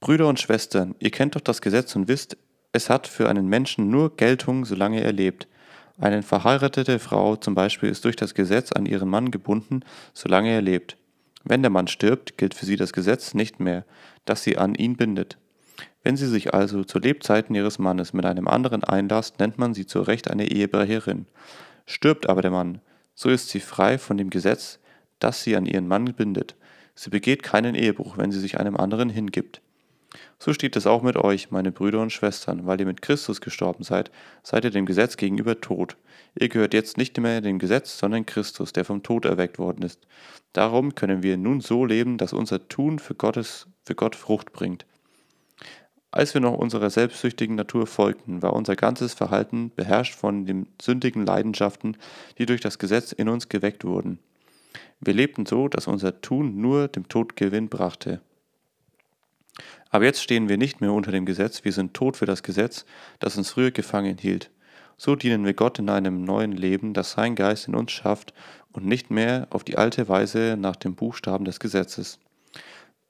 Brüder und Schwestern, ihr kennt doch das Gesetz und wisst, es hat für einen Menschen nur Geltung, solange er lebt. Eine verheiratete Frau zum Beispiel ist durch das Gesetz an ihren Mann gebunden, solange er lebt. Wenn der Mann stirbt, gilt für sie das Gesetz nicht mehr, das sie an ihn bindet. Wenn sie sich also zu Lebzeiten ihres Mannes mit einem anderen einlasst, nennt man sie zu Recht eine Ehebrecherin. Stirbt aber der Mann, so ist sie frei von dem Gesetz, das sie an ihren Mann bindet. Sie begeht keinen Ehebruch, wenn sie sich einem anderen hingibt. So steht es auch mit euch, meine Brüder und Schwestern, weil ihr mit Christus gestorben seid, seid ihr dem Gesetz gegenüber tot. Ihr gehört jetzt nicht mehr dem Gesetz, sondern Christus, der vom Tod erweckt worden ist. Darum können wir nun so leben, dass unser Tun für, Gottes, für Gott Frucht bringt. Als wir noch unserer selbstsüchtigen Natur folgten, war unser ganzes Verhalten beherrscht von den sündigen Leidenschaften, die durch das Gesetz in uns geweckt wurden. Wir lebten so, dass unser Tun nur dem Tod Gewinn brachte. Aber jetzt stehen wir nicht mehr unter dem Gesetz, wir sind tot für das Gesetz, das uns früher gefangen hielt. So dienen wir Gott in einem neuen Leben, das sein Geist in uns schafft und nicht mehr auf die alte Weise nach dem Buchstaben des Gesetzes.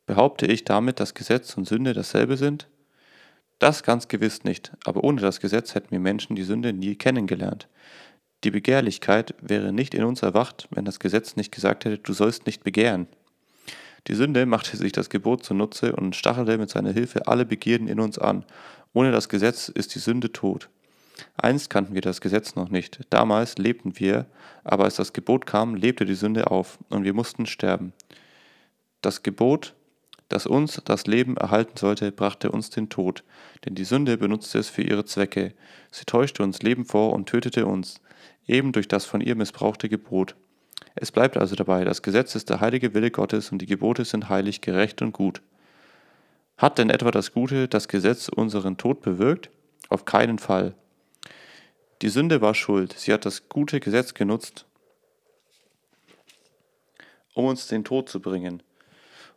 Behaupte ich damit, dass Gesetz und Sünde dasselbe sind? Das ganz gewiss nicht, aber ohne das Gesetz hätten wir Menschen die Sünde nie kennengelernt. Die Begehrlichkeit wäre nicht in uns erwacht, wenn das Gesetz nicht gesagt hätte, du sollst nicht begehren. Die Sünde machte sich das Gebot zunutze und stachelte mit seiner Hilfe alle Begierden in uns an. Ohne das Gesetz ist die Sünde tot. Einst kannten wir das Gesetz noch nicht. Damals lebten wir, aber als das Gebot kam, lebte die Sünde auf und wir mussten sterben. Das Gebot, das uns das Leben erhalten sollte, brachte uns den Tod, denn die Sünde benutzte es für ihre Zwecke. Sie täuschte uns Leben vor und tötete uns, eben durch das von ihr missbrauchte Gebot. Es bleibt also dabei, das Gesetz ist der heilige Wille Gottes und die Gebote sind heilig, gerecht und gut. Hat denn etwa das Gute, das Gesetz unseren Tod bewirkt? Auf keinen Fall. Die Sünde war schuld, sie hat das gute Gesetz genutzt, um uns den Tod zu bringen.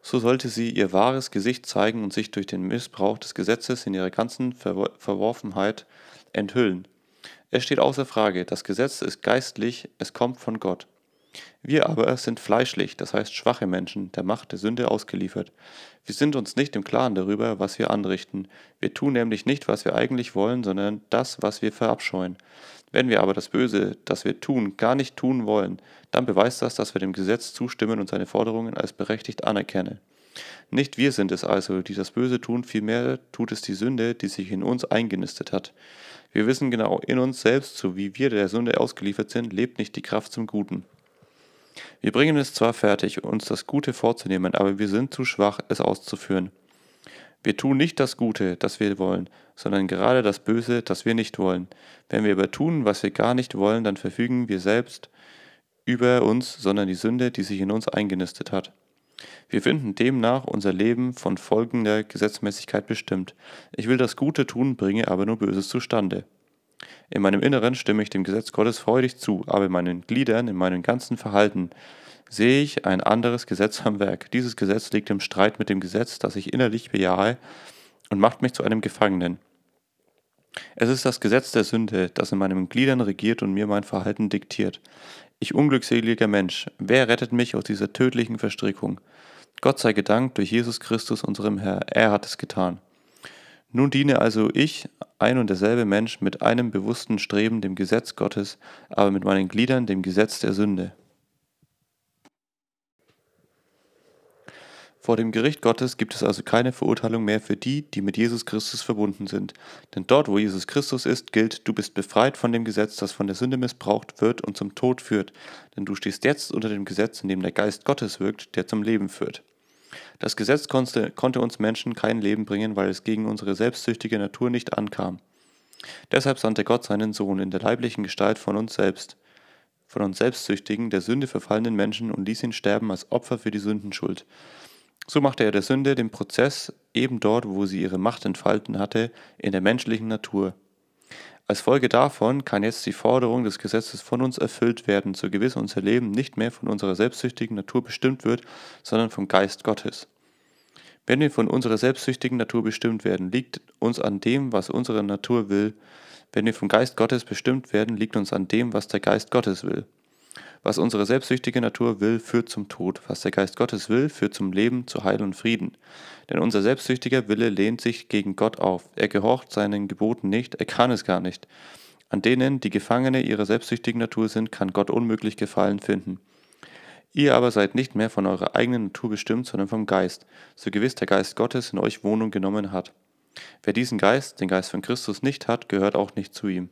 So sollte sie ihr wahres Gesicht zeigen und sich durch den Missbrauch des Gesetzes in ihrer ganzen Verworfenheit enthüllen. Es steht außer Frage, das Gesetz ist geistlich, es kommt von Gott. Wir aber sind fleischlich, das heißt schwache Menschen, der Macht der Sünde ausgeliefert. Wir sind uns nicht im Klaren darüber, was wir anrichten. Wir tun nämlich nicht, was wir eigentlich wollen, sondern das, was wir verabscheuen. Wenn wir aber das Böse, das wir tun, gar nicht tun wollen, dann beweist das, dass wir dem Gesetz zustimmen und seine Forderungen als berechtigt anerkennen. Nicht wir sind es also, die das Böse tun, vielmehr tut es die Sünde, die sich in uns eingenistet hat. Wir wissen genau, in uns selbst, so wie wir der Sünde ausgeliefert sind, lebt nicht die Kraft zum Guten. Wir bringen es zwar fertig, uns das Gute vorzunehmen, aber wir sind zu schwach, es auszuführen. Wir tun nicht das Gute, das wir wollen, sondern gerade das Böse, das wir nicht wollen. Wenn wir aber tun, was wir gar nicht wollen, dann verfügen wir selbst über uns, sondern die Sünde, die sich in uns eingenistet hat. Wir finden demnach unser Leben von folgender Gesetzmäßigkeit bestimmt. Ich will das Gute tun, bringe aber nur Böses zustande. In meinem Inneren stimme ich dem Gesetz Gottes freudig zu, aber in meinen Gliedern, in meinem ganzen Verhalten sehe ich ein anderes Gesetz am Werk. Dieses Gesetz liegt im Streit mit dem Gesetz, das ich innerlich bejahe und macht mich zu einem Gefangenen. Es ist das Gesetz der Sünde, das in meinen Gliedern regiert und mir mein Verhalten diktiert. Ich unglückseliger Mensch, wer rettet mich aus dieser tödlichen Verstrickung? Gott sei gedankt durch Jesus Christus, unserem Herr, er hat es getan. Nun diene also ich, ein und derselbe Mensch, mit einem bewussten Streben dem Gesetz Gottes, aber mit meinen Gliedern dem Gesetz der Sünde. Vor dem Gericht Gottes gibt es also keine Verurteilung mehr für die, die mit Jesus Christus verbunden sind. Denn dort, wo Jesus Christus ist, gilt, du bist befreit von dem Gesetz, das von der Sünde missbraucht wird und zum Tod führt. Denn du stehst jetzt unter dem Gesetz, in dem der Geist Gottes wirkt, der zum Leben führt. Das Gesetz konnte, konnte uns Menschen kein Leben bringen, weil es gegen unsere selbstsüchtige Natur nicht ankam. Deshalb sandte Gott seinen Sohn in der leiblichen Gestalt von uns selbst, von uns selbstsüchtigen, der Sünde verfallenen Menschen und ließ ihn sterben als Opfer für die Sündenschuld. So machte er der Sünde den Prozess eben dort, wo sie ihre Macht entfalten hatte, in der menschlichen Natur. Als Folge davon kann jetzt die Forderung des Gesetzes von uns erfüllt werden, so gewiss unser Leben nicht mehr von unserer selbstsüchtigen Natur bestimmt wird, sondern vom Geist Gottes. Wenn wir von unserer selbstsüchtigen Natur bestimmt werden, liegt uns an dem, was unsere Natur will. Wenn wir vom Geist Gottes bestimmt werden, liegt uns an dem, was der Geist Gottes will. Was unsere selbstsüchtige Natur will, führt zum Tod. Was der Geist Gottes will, führt zum Leben, zu Heil und Frieden. Denn unser selbstsüchtiger Wille lehnt sich gegen Gott auf. Er gehorcht seinen Geboten nicht, er kann es gar nicht. An denen, die Gefangene ihrer selbstsüchtigen Natur sind, kann Gott unmöglich Gefallen finden. Ihr aber seid nicht mehr von eurer eigenen Natur bestimmt, sondern vom Geist, so gewiss der Geist Gottes in euch Wohnung genommen hat. Wer diesen Geist, den Geist von Christus nicht hat, gehört auch nicht zu ihm.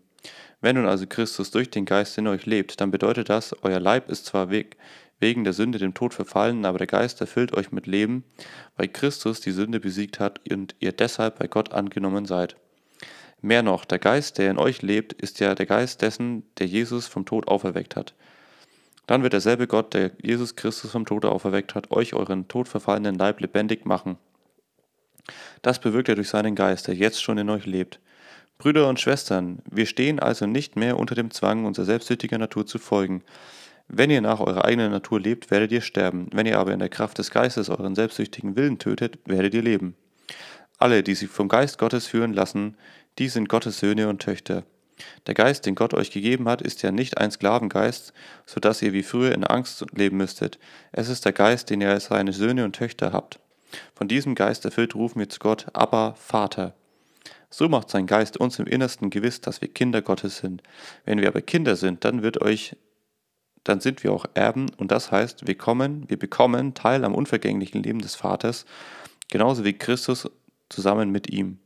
Wenn nun also Christus durch den Geist in euch lebt, dann bedeutet das, euer Leib ist zwar weg, wegen der Sünde dem Tod verfallen, aber der Geist erfüllt euch mit Leben, weil Christus die Sünde besiegt hat und ihr deshalb bei Gott angenommen seid. Mehr noch, der Geist, der in euch lebt, ist ja der Geist dessen, der Jesus vom Tod auferweckt hat. Dann wird derselbe Gott, der Jesus Christus vom Tode auferweckt hat, euch euren todverfallenen Leib lebendig machen. Das bewirkt er durch seinen Geist, der jetzt schon in euch lebt. Brüder und Schwestern, wir stehen also nicht mehr unter dem Zwang, unserer selbstsüchtigen Natur zu folgen. Wenn ihr nach eurer eigenen Natur lebt, werdet ihr sterben. Wenn ihr aber in der Kraft des Geistes euren selbstsüchtigen Willen tötet, werdet ihr leben. Alle, die sich vom Geist Gottes führen lassen, die sind Gottes Söhne und Töchter. Der Geist, den Gott euch gegeben hat, ist ja nicht ein Sklavengeist, so dass ihr wie früher in Angst leben müsstet. Es ist der Geist, den ihr als seine Söhne und Töchter habt. Von diesem Geist erfüllt rufen wir zu Gott, aber Vater. So macht sein Geist uns im Innersten gewiss, dass wir Kinder Gottes sind. Wenn wir aber Kinder sind, dann wird euch dann sind wir auch Erben und das heißt, wir kommen, wir bekommen Teil am unvergänglichen Leben des Vaters, genauso wie Christus zusammen mit ihm.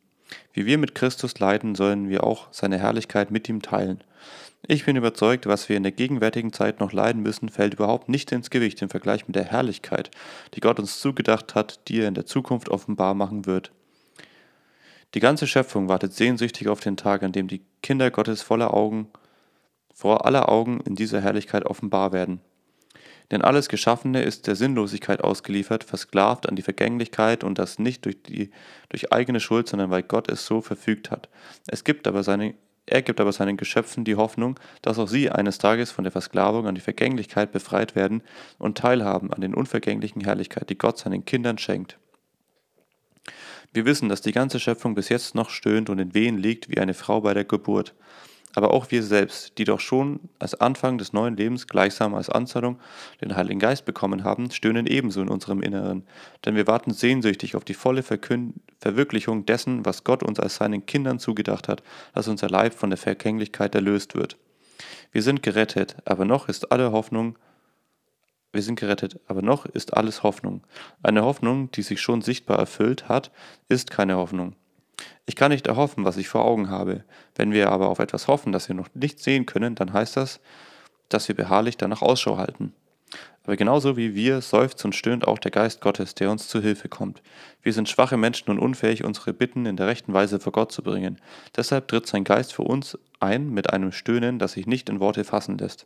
Wie wir mit Christus leiden, sollen wir auch seine Herrlichkeit mit ihm teilen. Ich bin überzeugt, was wir in der gegenwärtigen Zeit noch leiden müssen, fällt überhaupt nicht ins Gewicht im Vergleich mit der Herrlichkeit, die Gott uns zugedacht hat, die er in der Zukunft offenbar machen wird. Die ganze Schöpfung wartet sehnsüchtig auf den Tag, an dem die Kinder Gottes voller Augen, vor aller Augen in dieser Herrlichkeit offenbar werden. Denn alles Geschaffene ist der Sinnlosigkeit ausgeliefert, versklavt an die Vergänglichkeit und das nicht durch, die, durch eigene Schuld, sondern weil Gott es so verfügt hat. Es gibt aber seine, er gibt aber seinen Geschöpfen die Hoffnung, dass auch sie eines Tages von der Versklavung an die Vergänglichkeit befreit werden und teilhaben an den unvergänglichen Herrlichkeit, die Gott seinen Kindern schenkt. Wir wissen, dass die ganze Schöpfung bis jetzt noch stöhnt und in Wehen liegt wie eine Frau bei der Geburt. Aber auch wir selbst, die doch schon als Anfang des neuen Lebens gleichsam als Anzahlung den Heiligen Geist bekommen haben, stöhnen ebenso in unserem Inneren. Denn wir warten sehnsüchtig auf die volle Verkün Verwirklichung dessen, was Gott uns als seinen Kindern zugedacht hat, dass unser Leib von der Vergänglichkeit erlöst wird. Wir sind gerettet, aber noch ist alle Hoffnung wir sind gerettet, aber noch ist alles Hoffnung. Eine Hoffnung, die sich schon sichtbar erfüllt hat, ist keine Hoffnung. Ich kann nicht erhoffen, was ich vor Augen habe. Wenn wir aber auf etwas hoffen, das wir noch nicht sehen können, dann heißt das, dass wir beharrlich danach Ausschau halten. Aber genauso wie wir seufzt und stöhnt auch der Geist Gottes, der uns zu Hilfe kommt. Wir sind schwache Menschen und unfähig, unsere Bitten in der rechten Weise vor Gott zu bringen. Deshalb tritt sein Geist für uns ein mit einem Stöhnen, das sich nicht in Worte fassen lässt.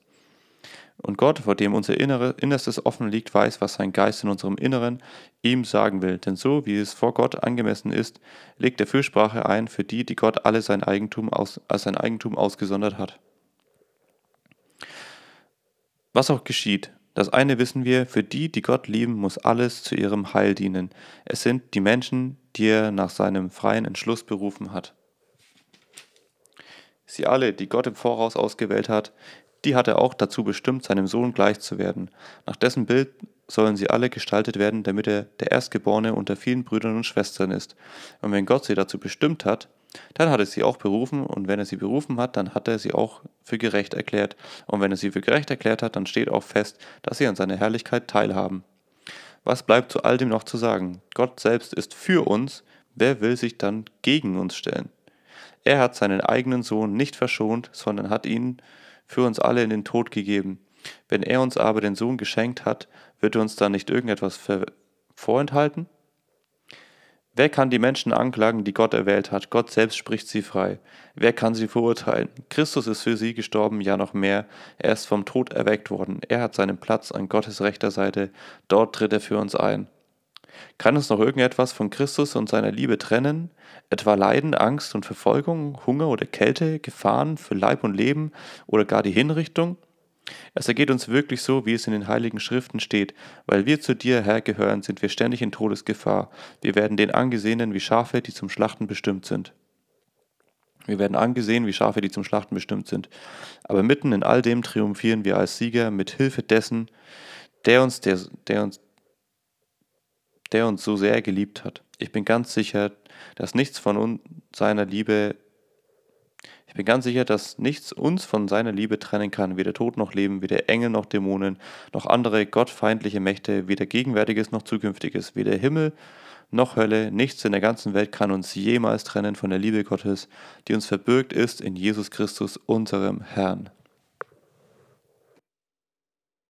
Und Gott, vor dem unser Innere, Innerstes offen liegt, weiß, was sein Geist in unserem Inneren ihm sagen will. Denn so, wie es vor Gott angemessen ist, legt er Fürsprache ein für die, die Gott alle sein Eigentum aus, als sein Eigentum ausgesondert hat. Was auch geschieht, das eine wissen wir, für die, die Gott lieben, muss alles zu ihrem Heil dienen. Es sind die Menschen, die er nach seinem freien Entschluss berufen hat. Sie alle, die Gott im Voraus ausgewählt hat, die hat er auch dazu bestimmt, seinem Sohn gleich zu werden. Nach dessen Bild sollen sie alle gestaltet werden, damit er der Erstgeborene unter vielen Brüdern und Schwestern ist. Und wenn Gott sie dazu bestimmt hat, dann hat er sie auch berufen, und wenn er sie berufen hat, dann hat er sie auch für gerecht erklärt. Und wenn er sie für gerecht erklärt hat, dann steht auch fest, dass sie an seiner Herrlichkeit teilhaben. Was bleibt zu all dem noch zu sagen? Gott selbst ist für uns, wer will sich dann gegen uns stellen? Er hat seinen eigenen Sohn nicht verschont, sondern hat ihn für uns alle in den Tod gegeben. Wenn er uns aber den Sohn geschenkt hat, wird er uns dann nicht irgendetwas vorenthalten? Wer kann die Menschen anklagen, die Gott erwählt hat? Gott selbst spricht sie frei. Wer kann sie verurteilen? Christus ist für sie gestorben, ja noch mehr. Er ist vom Tod erweckt worden. Er hat seinen Platz an Gottes rechter Seite. Dort tritt er für uns ein. Kann uns noch irgendetwas von Christus und seiner Liebe trennen? Etwa Leiden, Angst und Verfolgung, Hunger oder Kälte, Gefahren für Leib und Leben oder gar die Hinrichtung? Es ergeht uns wirklich so, wie es in den heiligen Schriften steht. Weil wir zu dir, Herr, gehören, sind wir ständig in Todesgefahr. Wir werden den Angesehenen wie Schafe, die zum Schlachten bestimmt sind. Wir werden angesehen wie Schafe, die zum Schlachten bestimmt sind. Aber mitten in all dem triumphieren wir als Sieger mit Hilfe dessen, der uns, der, der uns, der uns so sehr geliebt hat. Ich bin ganz sicher, dass nichts von seiner Liebe ich bin ganz sicher, dass nichts uns von seiner Liebe trennen kann, weder Tod noch Leben, weder Engel noch Dämonen, noch andere gottfeindliche Mächte, weder Gegenwärtiges noch Zukünftiges, weder Himmel noch Hölle, nichts in der ganzen Welt kann uns jemals trennen von der Liebe Gottes, die uns verbürgt ist in Jesus Christus, unserem Herrn.